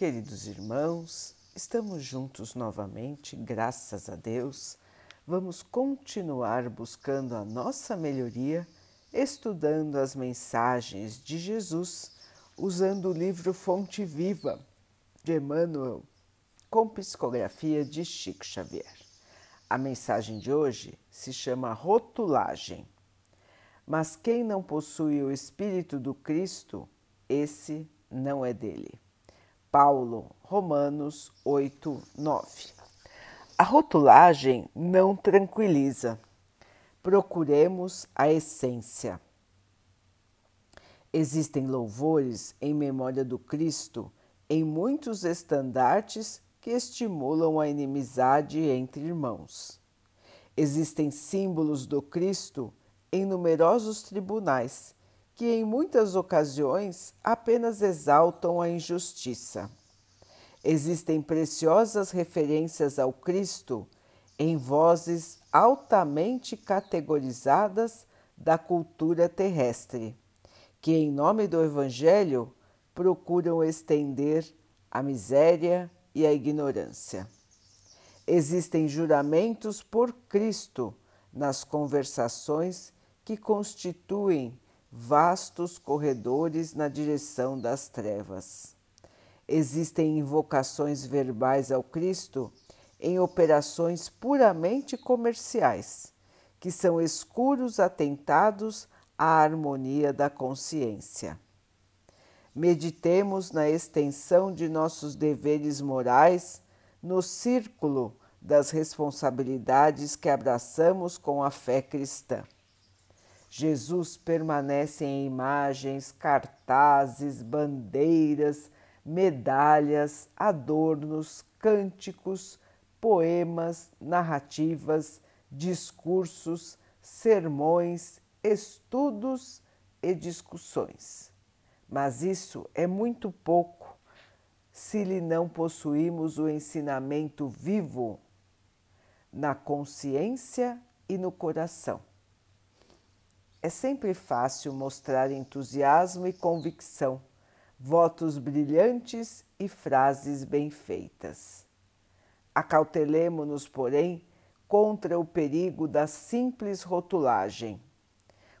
Queridos irmãos, estamos juntos novamente, graças a Deus. Vamos continuar buscando a nossa melhoria, estudando as mensagens de Jesus, usando o livro Fonte Viva de Emmanuel, com psicografia de Chico Xavier. A mensagem de hoje se chama Rotulagem. Mas quem não possui o Espírito do Cristo, esse não é dele. Paulo, Romanos 8, 9. A rotulagem não tranquiliza. Procuremos a essência. Existem louvores em memória do Cristo em muitos estandartes que estimulam a inimizade entre irmãos. Existem símbolos do Cristo em numerosos tribunais que em muitas ocasiões apenas exaltam a injustiça. Existem preciosas referências ao Cristo em vozes altamente categorizadas da cultura terrestre, que, em nome do Evangelho, procuram estender a miséria e a ignorância. Existem juramentos por Cristo nas conversações que constituem vastos corredores na direção das trevas. Existem invocações verbais ao Cristo em operações puramente comerciais, que são escuros atentados à harmonia da consciência. Meditemos na extensão de nossos deveres morais no círculo das responsabilidades que abraçamos com a fé cristã. Jesus permanece em imagens, cartazes, bandeiras, medalhas, adornos, cânticos, poemas, narrativas, discursos, sermões, estudos e discussões. Mas isso é muito pouco se lhe não possuímos o ensinamento vivo na consciência e no coração. É sempre fácil mostrar entusiasmo e convicção, votos brilhantes e frases bem feitas. Acautelemo-nos, porém, contra o perigo da simples rotulagem.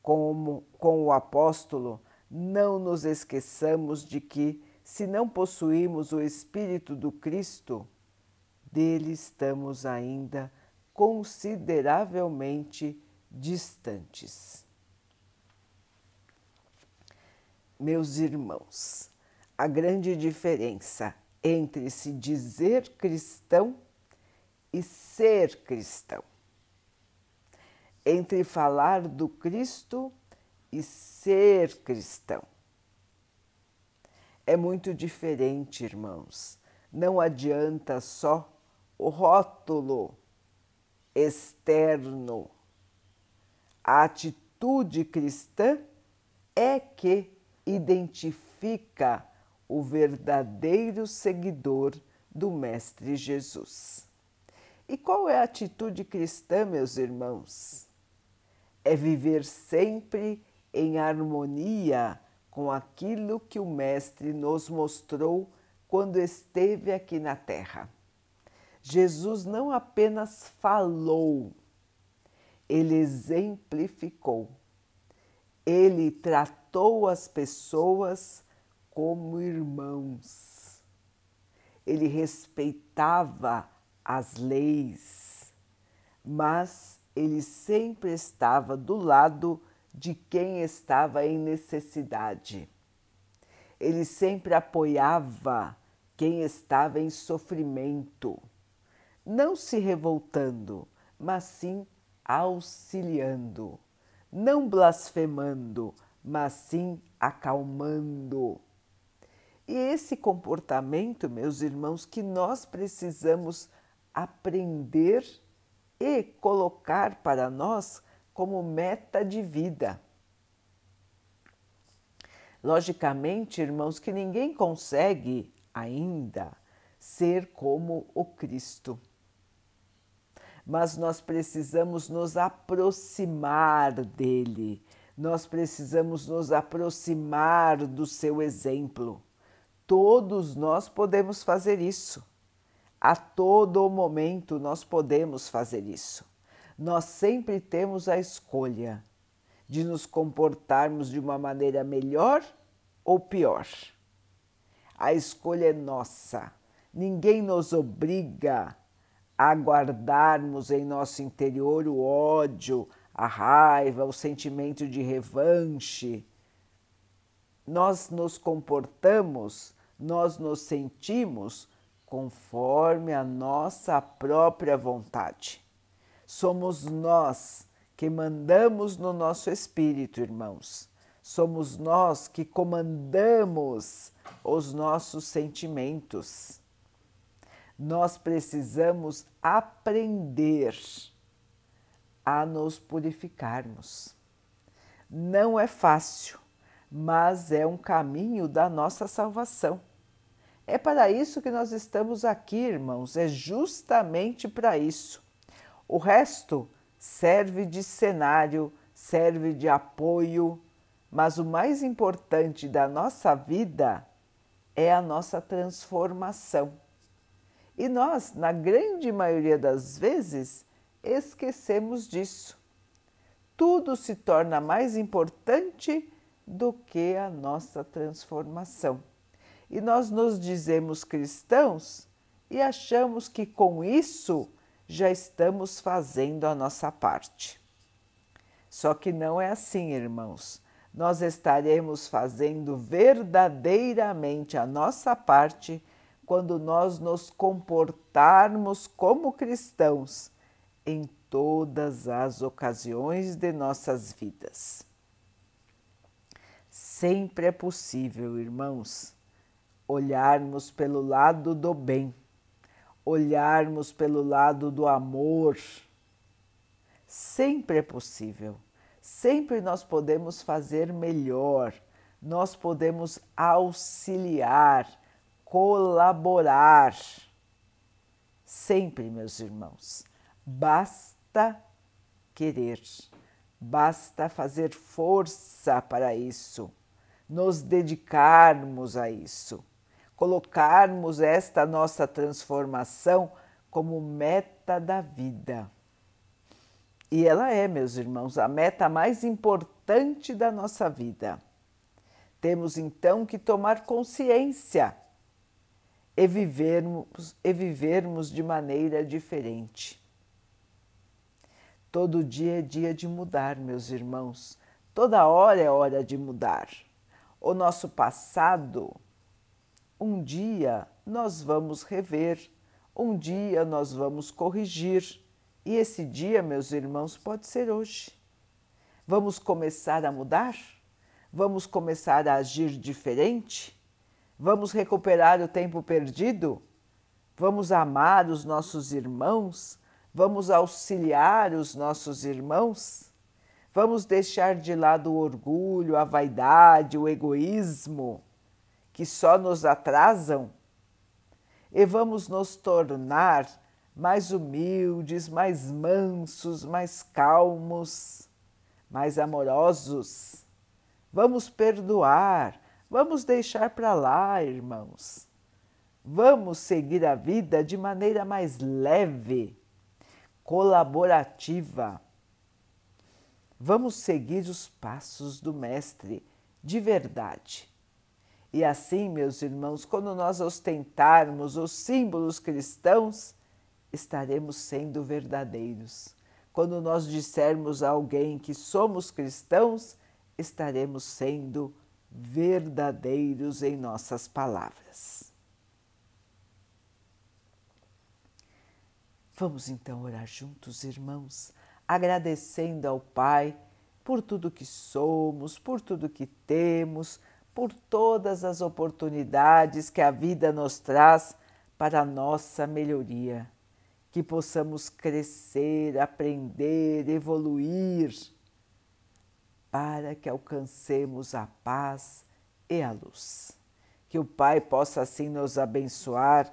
Como com o apóstolo, não nos esqueçamos de que, se não possuímos o Espírito do Cristo, dele estamos ainda consideravelmente distantes. Meus irmãos, a grande diferença entre se dizer cristão e ser cristão, entre falar do Cristo e ser cristão. É muito diferente, irmãos. Não adianta só o rótulo externo. A atitude cristã é que identifica o verdadeiro seguidor do Mestre Jesus. E qual é a atitude cristã, meus irmãos? É viver sempre em harmonia com aquilo que o Mestre nos mostrou quando esteve aqui na Terra. Jesus não apenas falou, ele exemplificou ele tratou as pessoas como irmãos. Ele respeitava as leis, mas ele sempre estava do lado de quem estava em necessidade. Ele sempre apoiava quem estava em sofrimento, não se revoltando, mas sim auxiliando não blasfemando, mas sim acalmando. E esse comportamento, meus irmãos, que nós precisamos aprender e colocar para nós como meta de vida. Logicamente, irmãos, que ninguém consegue ainda ser como o Cristo mas nós precisamos nos aproximar dele, nós precisamos nos aproximar do seu exemplo. Todos nós podemos fazer isso. A todo momento nós podemos fazer isso. Nós sempre temos a escolha de nos comportarmos de uma maneira melhor ou pior. A escolha é nossa. Ninguém nos obriga a guardarmos em nosso interior o ódio, a raiva, o sentimento de revanche. Nós nos comportamos, nós nos sentimos conforme a nossa própria vontade. Somos nós que mandamos no nosso espírito, irmãos. Somos nós que comandamos os nossos sentimentos. Nós precisamos aprender a nos purificarmos. Não é fácil, mas é um caminho da nossa salvação. É para isso que nós estamos aqui, irmãos, é justamente para isso. O resto serve de cenário, serve de apoio, mas o mais importante da nossa vida é a nossa transformação. E nós, na grande maioria das vezes, esquecemos disso. Tudo se torna mais importante do que a nossa transformação e nós nos dizemos cristãos e achamos que com isso já estamos fazendo a nossa parte. Só que não é assim, irmãos. Nós estaremos fazendo verdadeiramente a nossa parte quando nós nos comportarmos como cristãos em todas as ocasiões de nossas vidas. Sempre é possível, irmãos, olharmos pelo lado do bem, olharmos pelo lado do amor. Sempre é possível, sempre nós podemos fazer melhor, nós podemos auxiliar, colaborar. Sempre, meus irmãos, basta querer, basta fazer força para isso, nos dedicarmos a isso colocarmos esta nossa transformação como meta da vida. E ela é, meus irmãos, a meta mais importante da nossa vida. Temos então que tomar consciência e vivermos, e vivermos de maneira diferente. Todo dia é dia de mudar, meus irmãos. Toda hora é hora de mudar. O nosso passado um dia nós vamos rever, um dia nós vamos corrigir, e esse dia, meus irmãos, pode ser hoje. Vamos começar a mudar? Vamos começar a agir diferente? Vamos recuperar o tempo perdido? Vamos amar os nossos irmãos? Vamos auxiliar os nossos irmãos? Vamos deixar de lado o orgulho, a vaidade, o egoísmo? que só nos atrasam e vamos nos tornar mais humildes, mais mansos, mais calmos, mais amorosos. Vamos perdoar, vamos deixar para lá, irmãos. Vamos seguir a vida de maneira mais leve, colaborativa. Vamos seguir os passos do Mestre de verdade e assim, meus irmãos, quando nós ostentarmos os símbolos cristãos, estaremos sendo verdadeiros. Quando nós dissermos a alguém que somos cristãos, estaremos sendo verdadeiros em nossas palavras. Vamos então orar juntos, irmãos, agradecendo ao Pai por tudo que somos, por tudo que temos por todas as oportunidades que a vida nos traz para a nossa melhoria, que possamos crescer, aprender, evoluir, para que alcancemos a paz e a luz. Que o Pai possa assim nos abençoar